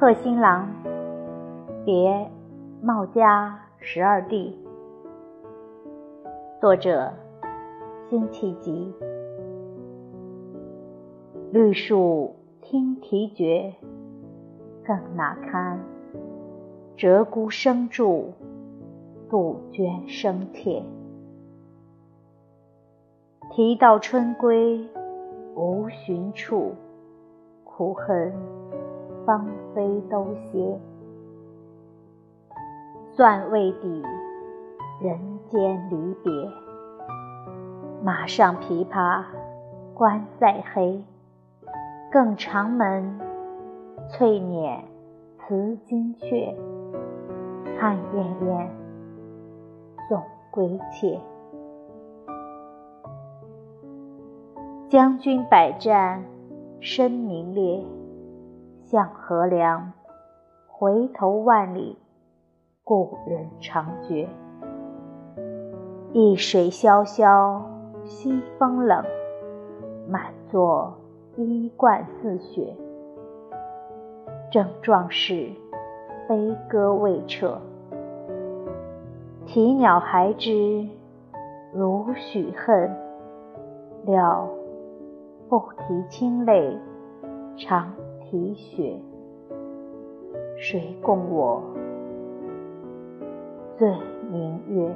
贺新郎，别茂家十二弟。作者：辛弃疾。绿树听啼绝，更那堪？鹧鸪声住，杜鹃声切。啼到春归无寻处，苦恨芳菲都歇。算未抵人间离别，马上琵琶关塞黑。更长门翠辇辞金阙，汉燕燕，送归切。将军百战声名裂，向河梁，回头万里，故人长绝。一水萧萧，西风冷，满座衣冠似雪。正壮士，悲歌未彻。啼鸟还知如许恨，料。不提清泪，长啼雪。谁共我醉明月？